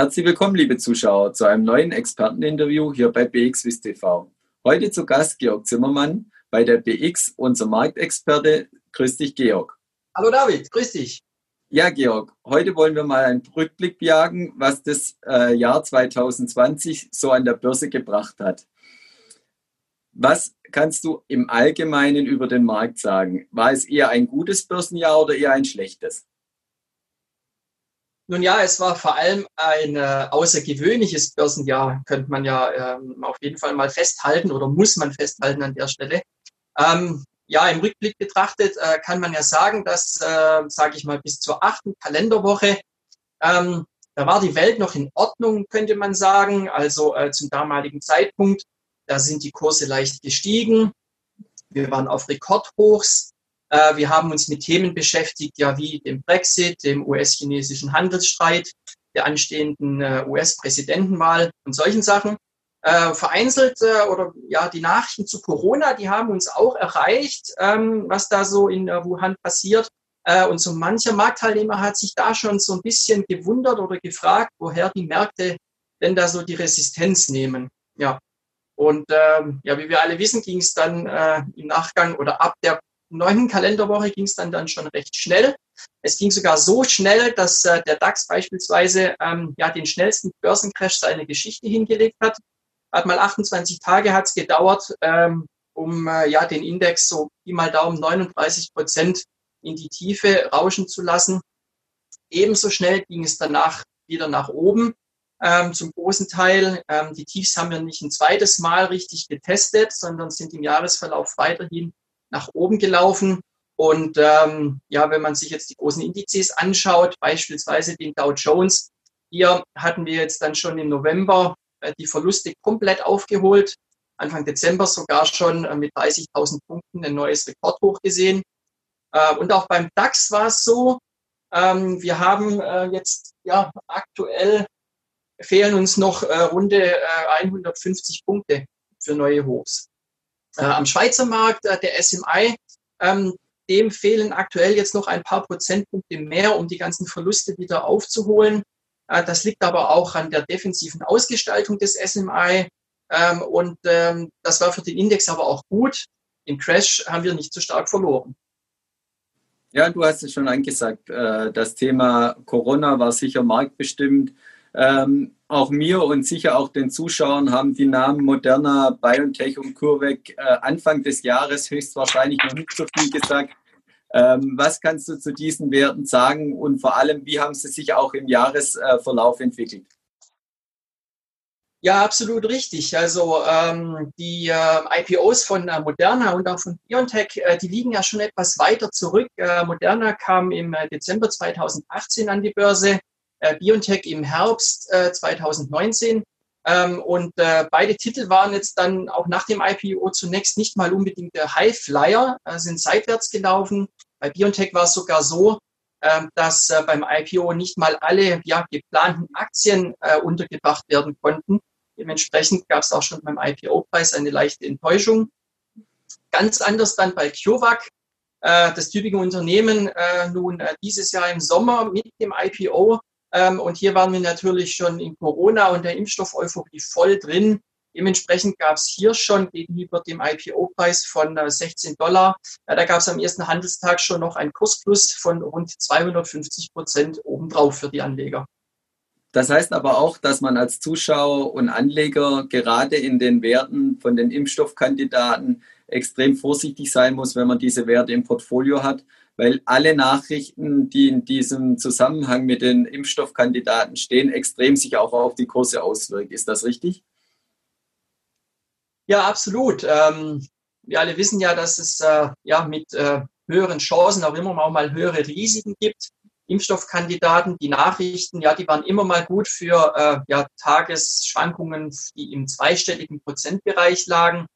Herzlich willkommen, liebe Zuschauer, zu einem neuen Experteninterview hier bei BXWIS TV. Heute zu Gast Georg Zimmermann bei der BX, unser Marktexperte. Grüß dich, Georg. Hallo David, grüß dich. Ja, Georg, heute wollen wir mal einen Rückblick jagen, was das äh, Jahr 2020 so an der Börse gebracht hat. Was kannst du im Allgemeinen über den Markt sagen? War es eher ein gutes Börsenjahr oder eher ein schlechtes? Nun ja, es war vor allem ein äh, außergewöhnliches Börsenjahr, könnte man ja ähm, auf jeden Fall mal festhalten oder muss man festhalten an der Stelle. Ähm, ja, im Rückblick betrachtet äh, kann man ja sagen, dass, äh, sage ich mal, bis zur achten Kalenderwoche, ähm, da war die Welt noch in Ordnung, könnte man sagen. Also äh, zum damaligen Zeitpunkt, da sind die Kurse leicht gestiegen. Wir waren auf Rekordhochs. Äh, wir haben uns mit Themen beschäftigt, ja wie dem Brexit, dem US-chinesischen Handelsstreit, der anstehenden äh, US-Präsidentenwahl und solchen Sachen. Äh, vereinzelt oder ja die Nachrichten zu Corona, die haben uns auch erreicht, ähm, was da so in Wuhan passiert. und so mancher Marktteilnehmer hat sich da schon so ein bisschen gewundert oder gefragt, woher die Märkte denn da so die Resistenz nehmen. Ja. Und ähm, ja, wie wir alle wissen, ging es dann äh, im Nachgang oder ab der neunten Kalenderwoche ging es dann, dann schon recht schnell. Es ging sogar so schnell, dass äh, der DAX beispielsweise ähm, ja den schnellsten Börsencrash seiner Geschichte hingelegt hat. Hat mal 28 Tage hat's gedauert, ähm, um äh, ja den Index so wie mal Daumen 39 Prozent in die Tiefe rauschen zu lassen. Ebenso schnell ging es danach wieder nach oben. Ähm, zum großen Teil. Ähm, die Tiefs haben wir nicht ein zweites Mal richtig getestet, sondern sind im Jahresverlauf weiterhin nach oben gelaufen. Und ähm, ja, wenn man sich jetzt die großen Indizes anschaut, beispielsweise den Dow Jones, hier hatten wir jetzt dann schon im November äh, die Verluste komplett aufgeholt. Anfang Dezember sogar schon äh, mit 30.000 Punkten ein neues Rekordhoch gesehen. Äh, und auch beim DAX war es so, ähm, wir haben äh, jetzt ja aktuell fehlen uns noch äh, runde 150 äh, Punkte für neue Hochs. Äh, am Schweizer Markt, äh, der SMI, ähm, dem fehlen aktuell jetzt noch ein paar Prozentpunkte mehr, um die ganzen Verluste wieder aufzuholen. Äh, das liegt aber auch an der defensiven Ausgestaltung des SMI. Ähm, und ähm, das war für den Index aber auch gut. Im Crash haben wir nicht so stark verloren. Ja, du hast es schon angesagt. Das Thema Corona war sicher marktbestimmt. Ähm, auch mir und sicher auch den Zuschauern haben die Namen Moderna, BioNTech und CureVac äh, Anfang des Jahres höchstwahrscheinlich noch nicht so viel gesagt. Ähm, was kannst du zu diesen Werten sagen und vor allem, wie haben sie sich auch im Jahresverlauf entwickelt? Ja, absolut richtig. Also ähm, die äh, IPOs von äh, Moderna und auch von BioNTech, äh, die liegen ja schon etwas weiter zurück. Äh, Moderna kam im äh, Dezember 2018 an die Börse äh, BioNTech im Herbst äh, 2019. Ähm, und äh, beide Titel waren jetzt dann auch nach dem IPO zunächst nicht mal unbedingt der Highflyer, äh, sind seitwärts gelaufen. Bei BioNTech war es sogar so, äh, dass äh, beim IPO nicht mal alle ja, geplanten Aktien äh, untergebracht werden konnten. Dementsprechend gab es auch schon beim IPO-Preis eine leichte Enttäuschung. Ganz anders dann bei CureVac. Äh, das typische Unternehmen äh, nun äh, dieses Jahr im Sommer mit dem IPO und hier waren wir natürlich schon in Corona und der Impfstoff-Euphorie voll drin. Dementsprechend gab es hier schon gegenüber dem IPO-Preis von 16 äh, Dollar, da gab es am ersten Handelstag schon noch einen Kursplus von rund 250 Prozent obendrauf für die Anleger. Das heißt aber auch, dass man als Zuschauer und Anleger gerade in den Werten von den Impfstoffkandidaten extrem vorsichtig sein muss, wenn man diese Werte im Portfolio hat, weil alle Nachrichten, die in diesem Zusammenhang mit den Impfstoffkandidaten stehen, extrem sich auch auf die Kurse auswirken. Ist das richtig? Ja, absolut. Ähm, wir alle wissen ja, dass es äh, ja mit äh, höheren Chancen auch immer mal höhere Risiken gibt. Impfstoffkandidaten, die Nachrichten, ja, die waren immer mal gut für äh, ja, Tagesschwankungen, die im zweistelligen Prozentbereich lagen.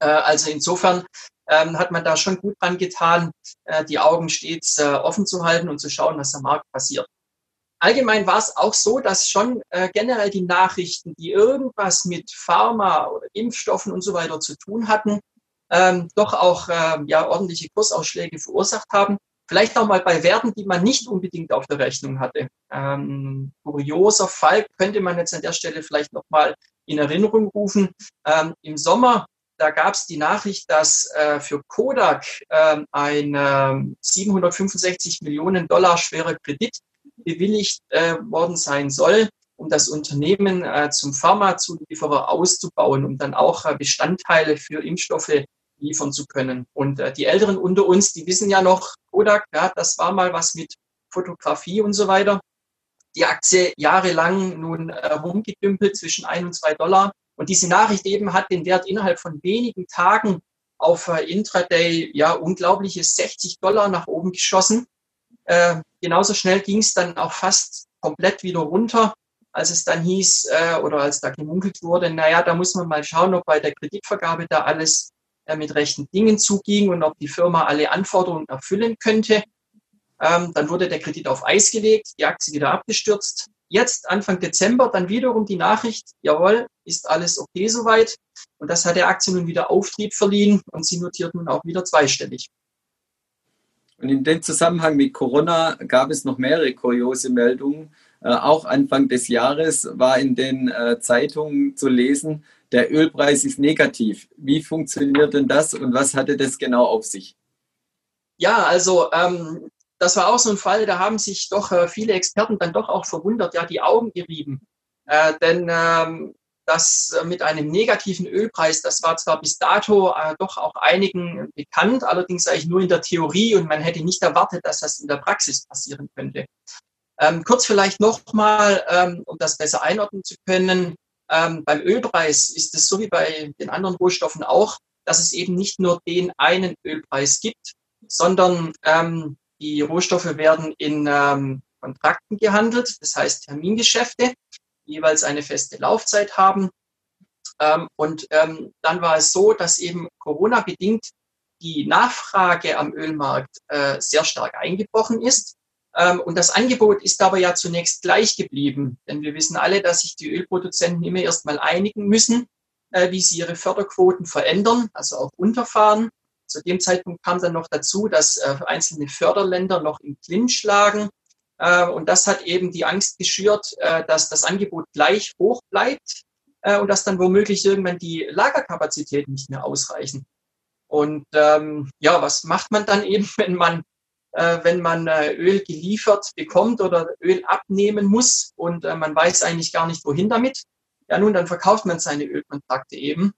Äh, also insofern ähm, hat man da schon gut dran getan, äh, die Augen stets äh, offen zu halten und zu schauen, was am Markt passiert. Allgemein war es auch so, dass schon generell die Nachrichten, die irgendwas mit Pharma oder Impfstoffen und so weiter zu tun hatten, ähm, doch auch äh, ja, ordentliche Kursausschläge verursacht haben. Vielleicht auch mal bei Werten, die man nicht unbedingt auf der Rechnung hatte. Ähm, kurioser Fall könnte man jetzt an der Stelle vielleicht nochmal in Erinnerung rufen. Ähm, Im Sommer, da gab es die Nachricht, dass äh, für Kodak äh, ein äh, 765 Millionen Dollar schwerer Kredit bewilligt äh, worden sein soll, um das Unternehmen äh, zum Pharmazulieferer auszubauen, um dann auch äh, Bestandteile für Impfstoffe liefern zu können. Und äh, die Älteren unter uns, die wissen ja noch, Kodak, ja, das war mal was mit Fotografie und so weiter. Die Aktie jahrelang nun rumgedümpelt zwischen ein und zwei Dollar. Und diese Nachricht eben hat den Wert innerhalb von wenigen Tagen auf äh, Intraday ja unglaubliche 60 Dollar nach oben geschossen. Äh, genauso schnell ging es dann auch fast komplett wieder runter, als es dann hieß äh, oder als da gemunkelt wurde, naja, da muss man mal schauen, ob bei der Kreditvergabe da alles äh, mit rechten Dingen zuging und ob die Firma alle Anforderungen erfüllen könnte. Ähm, dann wurde der Kredit auf Eis gelegt, die Aktie wieder abgestürzt. Jetzt Anfang Dezember dann wiederum die Nachricht, jawohl, ist alles okay soweit. Und das hat der Aktie nun wieder Auftrieb verliehen und sie notiert nun auch wieder zweistellig. Und in dem Zusammenhang mit Corona gab es noch mehrere kuriose Meldungen. Äh, auch Anfang des Jahres war in den äh, Zeitungen zu lesen, der Ölpreis ist negativ. Wie funktioniert denn das und was hatte das genau auf sich? Ja, also ähm, das war auch so ein Fall, da haben sich doch äh, viele Experten dann doch auch verwundert, ja, die Augen gerieben. Äh, denn ähm, das äh, mit einem negativen Ölpreis, das war zwar bis dato äh, doch auch einigen bekannt, allerdings eigentlich nur in der Theorie und man hätte nicht erwartet, dass das in der Praxis passieren könnte. Ähm, kurz vielleicht nochmal, ähm, um das besser einordnen zu können. Ähm, beim Ölpreis ist es so wie bei den anderen Rohstoffen auch, dass es eben nicht nur den einen Ölpreis gibt, sondern ähm, die Rohstoffe werden in ähm, Kontrakten gehandelt, das heißt Termingeschäfte, die jeweils eine feste Laufzeit haben. Ähm, und ähm, dann war es so, dass eben Corona-bedingt die Nachfrage am Ölmarkt äh, sehr stark eingebrochen ist ähm, und das Angebot ist aber ja zunächst gleich geblieben, denn wir wissen alle, dass sich die Ölproduzenten immer erst mal einigen müssen, äh, wie sie ihre Förderquoten verändern, also auch runterfahren. Zu dem Zeitpunkt kam dann noch dazu, dass äh, einzelne Förderländer noch im Clinch lagen. Äh, und das hat eben die Angst geschürt, dass das Angebot gleich hoch bleibt und dass dann womöglich irgendwann die Lagerkapazitäten nicht mehr ausreichen. Und ähm, ja, was macht man dann eben, wenn man äh, wenn man äh, Öl geliefert bekommt oder Öl abnehmen muss und äh, man weiß eigentlich gar nicht, wohin damit. Ja, nun, dann verkauft man seine Ölkontrakte eben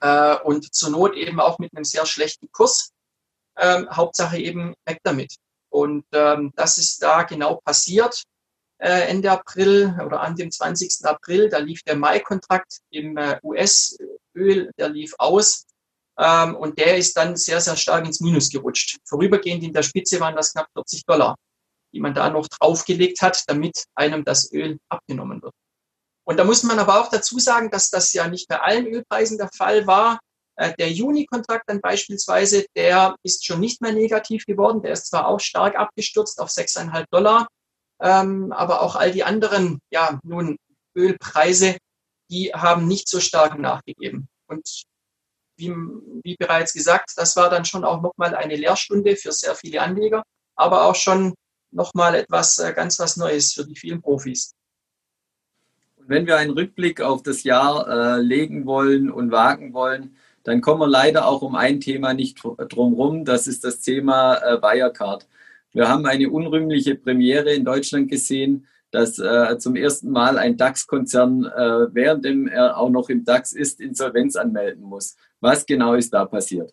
äh, und zur Not eben auch mit einem sehr schlechten Kurs. Ähm, Hauptsache eben weg damit. Und ähm, das ist da genau passiert. Äh, Ende April oder an dem 20. April, da lief der Mai-Kontrakt im äh, US-Öl, der lief aus. Ähm, und der ist dann sehr, sehr stark ins Minus gerutscht. Vorübergehend in der Spitze waren das knapp 40 Dollar, die man da noch draufgelegt hat, damit einem das Öl abgenommen wird. Und da muss man aber auch dazu sagen, dass das ja nicht bei allen Ölpreisen der Fall war. Äh, der Juni-Kontrakt dann beispielsweise, der ist schon nicht mehr negativ geworden. Der ist zwar auch stark abgestürzt auf 6,5 Dollar, ähm, aber auch all die anderen, ja, nun Ölpreise, die haben nicht so stark nachgegeben. Und wie, wie bereits gesagt, das war dann schon auch nochmal eine Lehrstunde für sehr viele Anleger, aber auch schon nochmal etwas äh, ganz was Neues für die vielen Profis. Wenn wir einen Rückblick auf das Jahr äh, legen wollen und wagen wollen, dann kommen wir leider auch um ein Thema nicht drumherum. Das ist das Thema äh, Wirecard. Wir haben eine unrühmliche Premiere in Deutschland gesehen dass äh, zum ersten Mal ein DAX-Konzern, äh, währenddem er auch noch im DAX ist, Insolvenz anmelden muss. Was genau ist da passiert?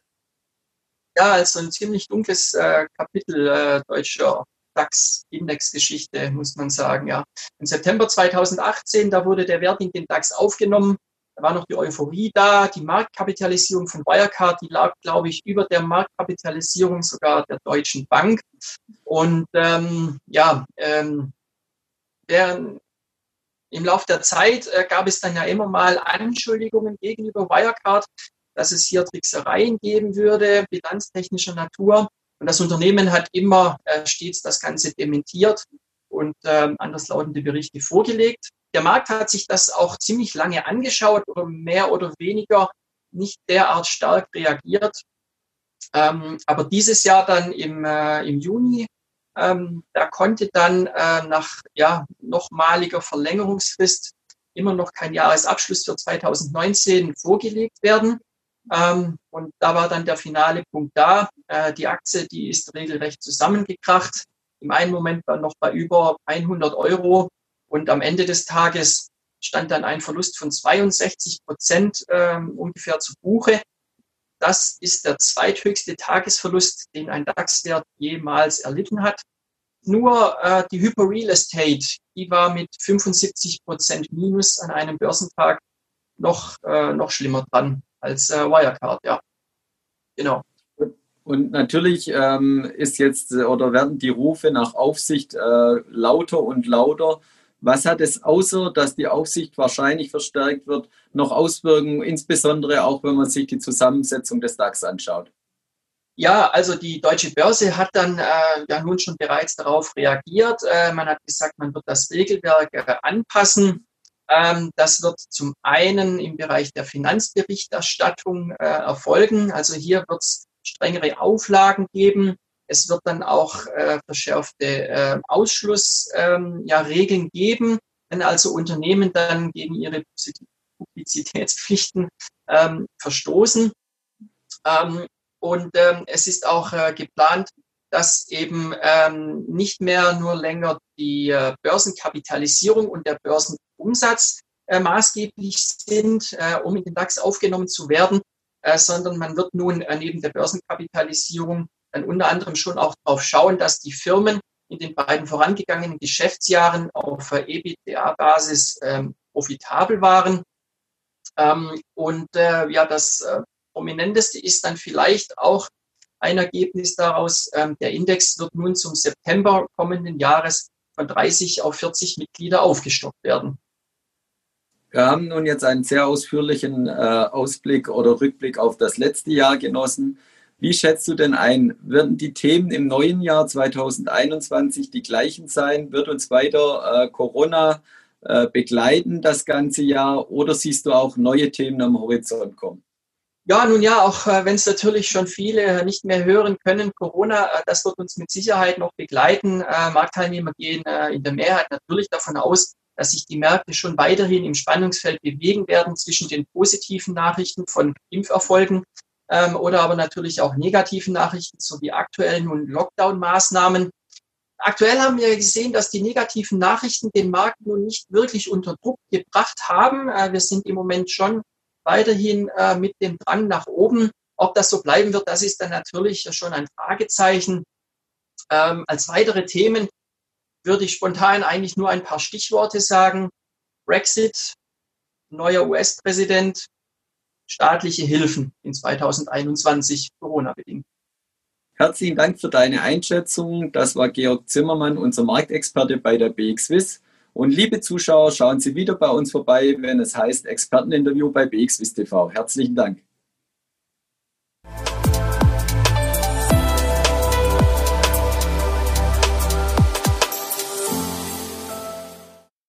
Ja, also ein ziemlich dunkles äh, Kapitel äh, deutscher DAX-Index-Geschichte, muss man sagen. Ja. Im September 2018, da wurde der Wert in den DAX aufgenommen. Da war noch die Euphorie da. Die Marktkapitalisierung von Wirecard, die lag, glaube ich, über der Marktkapitalisierung sogar der Deutschen Bank. Und ähm, ja, ähm, der, im Laufe der Zeit äh, gab es dann ja immer mal Anschuldigungen gegenüber Wirecard, dass es hier Tricksereien geben würde, bilanztechnischer Natur. Und das Unternehmen hat immer äh, stets das Ganze dementiert und äh, anderslautende Berichte vorgelegt. Der Markt hat sich das auch ziemlich lange angeschaut oder mehr oder weniger nicht derart stark reagiert. Ähm, aber dieses Jahr dann im, äh, im Juni, ähm, da konnte dann äh, nach ja, nochmaliger Verlängerungsfrist immer noch kein Jahresabschluss für 2019 vorgelegt werden. Ähm, und da war dann der finale Punkt da. Äh, die Aktie, die ist regelrecht zusammengekracht. Im einen Moment war noch bei über 100 Euro und am Ende des Tages stand dann ein Verlust von 62 Prozent äh, ungefähr zu Buche. Das ist der zweithöchste Tagesverlust, den ein DAX-Wert jemals erlitten hat. Nur äh, die Hyper Real Estate, die war mit 75 Prozent Minus an einem Börsentag noch, äh, noch schlimmer dran als äh, Wirecard, ja. Genau. Und natürlich ähm, ist jetzt oder werden die Rufe nach Aufsicht äh, lauter und lauter. Was hat es außer, dass die Aufsicht wahrscheinlich verstärkt wird, noch Auswirkungen, insbesondere auch wenn man sich die Zusammensetzung des DAX anschaut? Ja, also die deutsche Börse hat dann äh, ja nun schon bereits darauf reagiert. Äh, man hat gesagt, man wird das Regelwerk äh, anpassen. Ähm, das wird zum einen im Bereich der Finanzberichterstattung äh, erfolgen. Also hier wird es strengere Auflagen geben. Es wird dann auch äh, verschärfte äh, Ausschlussregeln ähm, ja, geben, wenn also Unternehmen dann gegen ihre Publizitätspflichten ähm, verstoßen. Ähm, und ähm, es ist auch äh, geplant, dass eben ähm, nicht mehr nur länger die äh, Börsenkapitalisierung und der Börsenumsatz äh, maßgeblich sind, äh, um in den DAX aufgenommen zu werden, äh, sondern man wird nun äh, neben der Börsenkapitalisierung dann unter anderem schon auch darauf schauen, dass die Firmen in den beiden vorangegangenen Geschäftsjahren auf äh, EBITDA-Basis ähm, profitabel waren. Ähm, und äh, ja, das äh, prominenteste ist dann vielleicht auch ein Ergebnis daraus. Ähm, der Index wird nun zum September kommenden Jahres von 30 auf 40 Mitglieder aufgestockt werden. Wir haben nun jetzt einen sehr ausführlichen äh, Ausblick oder Rückblick auf das letzte Jahr genossen. Wie schätzt du denn ein? Werden die Themen im neuen Jahr 2021 die gleichen sein? Wird uns weiter äh, Corona äh, begleiten das ganze Jahr oder siehst du auch neue Themen am Horizont kommen? Ja, nun ja, auch äh, wenn es natürlich schon viele nicht mehr hören können, Corona, äh, das wird uns mit Sicherheit noch begleiten. Äh, Marktteilnehmer gehen in der Mehrheit natürlich davon aus, dass sich die Märkte schon weiterhin im Spannungsfeld bewegen werden zwischen den positiven Nachrichten von Impferfolgen ähm, oder aber natürlich auch negativen Nachrichten sowie aktuellen und Lockdown-Maßnahmen. Aktuell haben wir gesehen, dass die negativen Nachrichten den Markt nun nicht wirklich unter Druck gebracht haben. Äh, wir sind im Moment schon weiterhin äh, mit dem Drang nach oben. Ob das so bleiben wird, das ist dann natürlich schon ein Fragezeichen. Ähm, als weitere Themen würde ich spontan eigentlich nur ein paar Stichworte sagen. Brexit, neuer US-Präsident, staatliche Hilfen in 2021 Corona-bedingt. Herzlichen Dank für deine Einschätzung. Das war Georg Zimmermann, unser Marktexperte bei der BXWIS. Und liebe Zuschauer, schauen Sie wieder bei uns vorbei, wenn es heißt Experteninterview bei BXWIS TV. Herzlichen Dank.